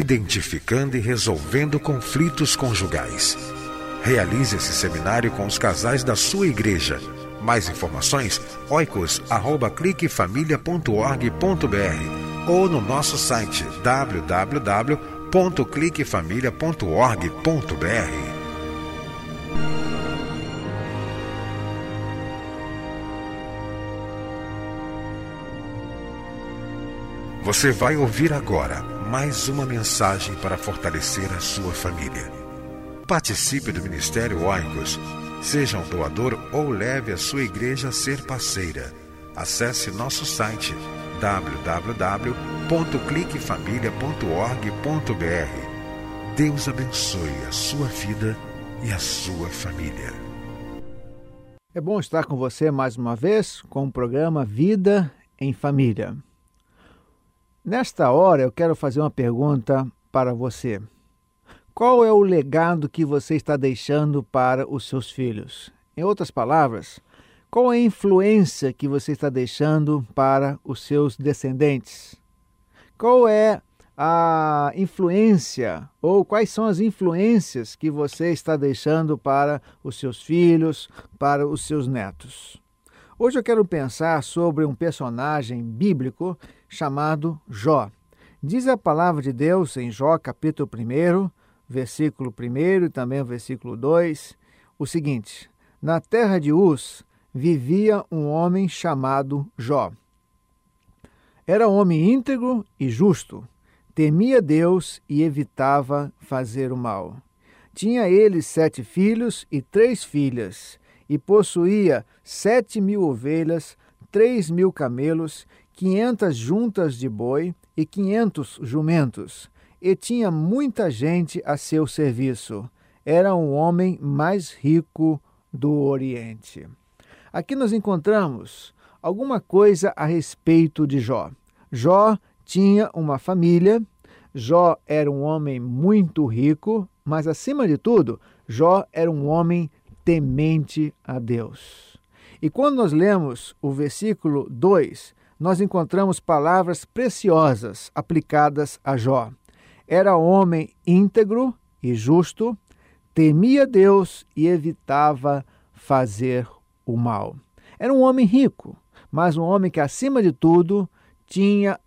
Identificando e resolvendo conflitos conjugais. Realize esse seminário com os casais da sua igreja. Mais informações, oicos.cliquefamilia.org.br ou no nosso site www.cliquefamilia.org.br. Você vai ouvir agora mais uma mensagem para fortalecer a sua família. Participe do Ministério Oicos. Seja um doador ou leve a sua igreja a ser parceira. Acesse nosso site www.cliquefamilia.org.br. Deus abençoe a sua vida e a sua família. É bom estar com você mais uma vez com o programa Vida em Família. Nesta hora eu quero fazer uma pergunta para você. Qual é o legado que você está deixando para os seus filhos? Em outras palavras, qual é a influência que você está deixando para os seus descendentes? Qual é a influência ou quais são as influências que você está deixando para os seus filhos, para os seus netos? Hoje eu quero pensar sobre um personagem bíblico chamado Jó. Diz a palavra de Deus em Jó, capítulo 1, versículo 1 e também o versículo 2, o seguinte: Na terra de Uz vivia um homem chamado Jó. Era homem íntegro e justo, temia Deus e evitava fazer o mal. Tinha ele sete filhos e três filhas, e possuía sete mil ovelhas, três mil camelos quinhentas juntas de boi e quinhentos jumentos, e tinha muita gente a seu serviço. Era um homem mais rico do Oriente. Aqui nós encontramos alguma coisa a respeito de Jó. Jó tinha uma família, Jó era um homem muito rico, mas acima de tudo, Jó era um homem temente a Deus. E quando nós lemos o versículo 2, nós encontramos palavras preciosas aplicadas a Jó. Era homem íntegro e justo, temia Deus e evitava fazer o mal. Era um homem rico, mas um homem que, acima de tudo, tinha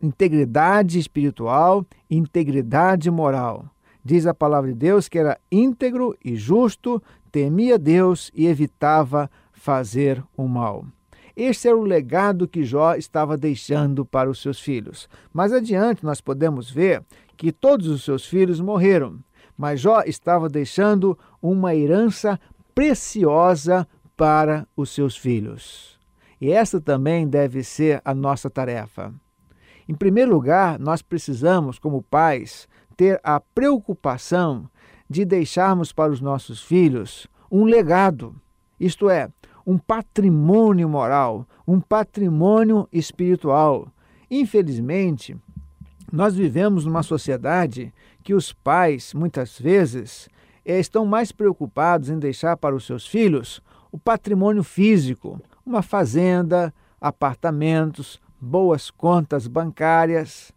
integridade espiritual, integridade moral. Diz a palavra de Deus que era íntegro e justo, temia Deus e evitava fazer o mal. Este era o legado que Jó estava deixando para os seus filhos. Mais adiante, nós podemos ver que todos os seus filhos morreram, mas Jó estava deixando uma herança preciosa para os seus filhos. E essa também deve ser a nossa tarefa. Em primeiro lugar, nós precisamos, como pais, ter a preocupação de deixarmos para os nossos filhos um legado, isto é, um patrimônio moral, um patrimônio espiritual. Infelizmente, nós vivemos numa sociedade que os pais, muitas vezes, eh, estão mais preocupados em deixar para os seus filhos o patrimônio físico, uma fazenda, apartamentos, boas contas bancárias.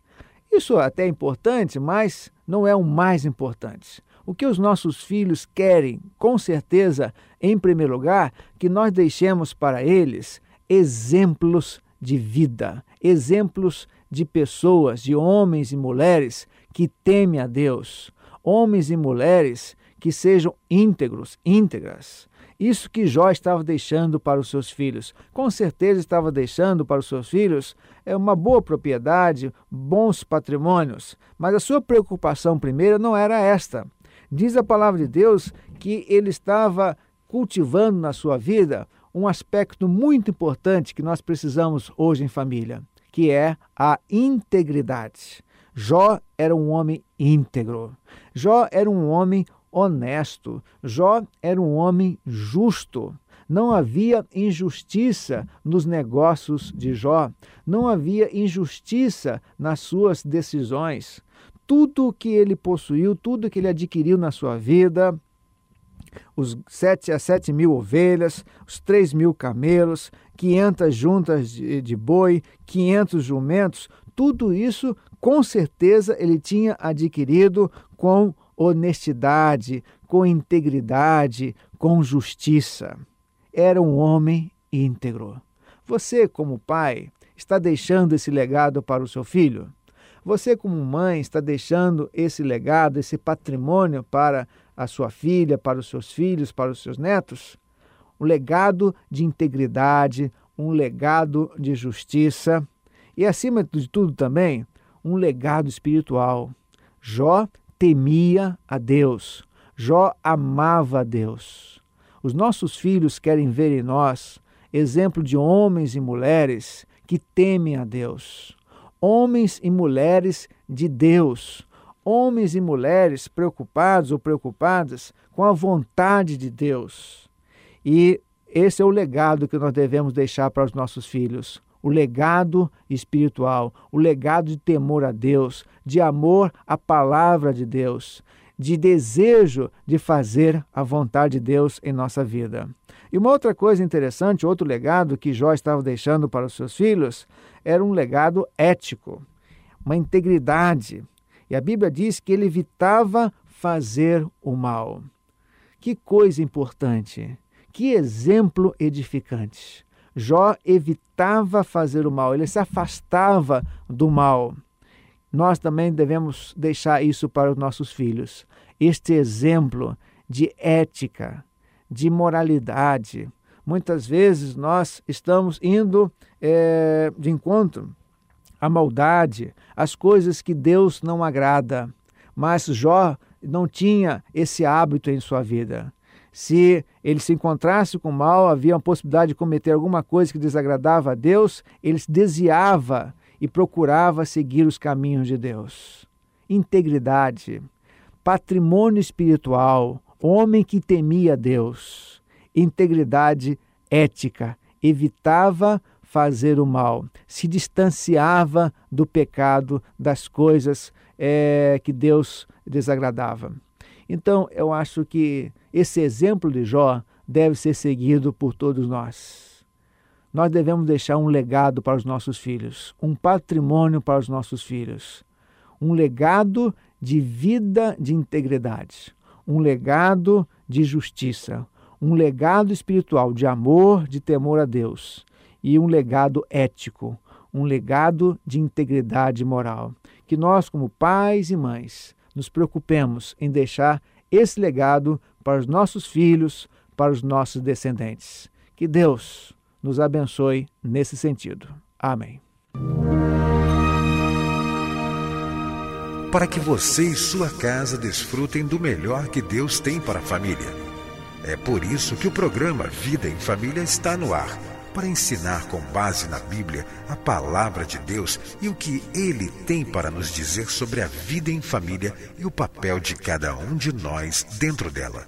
Isso até é importante, mas não é o mais importante. O que os nossos filhos querem, com certeza, em primeiro lugar, que nós deixemos para eles exemplos de vida, exemplos de pessoas, de homens e mulheres que temem a Deus, homens e mulheres que sejam íntegros, íntegras. Isso que Jó estava deixando para os seus filhos. Com certeza estava deixando para os seus filhos é uma boa propriedade, bons patrimônios, mas a sua preocupação primeira não era esta. Diz a palavra de Deus que ele estava cultivando na sua vida um aspecto muito importante que nós precisamos hoje em família, que é a integridade. Jó era um homem íntegro. Jó era um homem honesto. Jó era um homem justo. Não havia injustiça nos negócios de Jó. Não havia injustiça nas suas decisões. Tudo que ele possuiu, tudo que ele adquiriu na sua vida, os sete a sete mil ovelhas, os três mil camelos, quinhentas juntas de, de boi, quinhentos jumentos, tudo isso com certeza ele tinha adquirido com honestidade, com integridade, com justiça. Era um homem íntegro. Você, como pai, está deixando esse legado para o seu filho? Você, como mãe, está deixando esse legado, esse patrimônio para a sua filha, para os seus filhos, para os seus netos? Um legado de integridade, um legado de justiça e, acima de tudo, também um legado espiritual. Jó temia a Deus. Jó amava a Deus. Os nossos filhos querem ver em nós exemplo de homens e mulheres que temem a Deus. Homens e mulheres de Deus. Homens e mulheres preocupados ou preocupadas com a vontade de Deus. E esse é o legado que nós devemos deixar para os nossos filhos o legado espiritual, o legado de temor a Deus, de amor à palavra de Deus, de desejo de fazer a vontade de Deus em nossa vida. E uma outra coisa interessante, outro legado que Jó estava deixando para os seus filhos, era um legado ético, uma integridade. E a Bíblia diz que ele evitava fazer o mal. Que coisa importante, que exemplo edificante. Jó evitava fazer o mal, ele se afastava do mal. Nós também devemos deixar isso para os nossos filhos. Este exemplo de ética, de moralidade. Muitas vezes nós estamos indo é, de encontro à maldade, às coisas que Deus não agrada. Mas Jó não tinha esse hábito em sua vida. Se ele se encontrasse com o mal, havia a possibilidade de cometer alguma coisa que desagradava a Deus, ele se desviava e procurava seguir os caminhos de Deus. Integridade, patrimônio espiritual, homem que temia Deus, integridade ética, evitava fazer o mal, se distanciava do pecado, das coisas é, que Deus desagradava. Então, eu acho que esse exemplo de Jó deve ser seguido por todos nós. Nós devemos deixar um legado para os nossos filhos, um patrimônio para os nossos filhos, um legado de vida de integridade, um legado de justiça, um legado espiritual de amor, de temor a Deus e um legado ético, um legado de integridade moral. Que nós, como pais e mães, nos preocupemos em deixar esse legado para os nossos filhos, para os nossos descendentes. Que Deus nos abençoe nesse sentido. Amém. Para que você e sua casa desfrutem do melhor que Deus tem para a família. É por isso que o programa Vida em Família está no ar para ensinar com base na Bíblia a palavra de Deus e o que ele tem para nos dizer sobre a vida em família e o papel de cada um de nós dentro dela.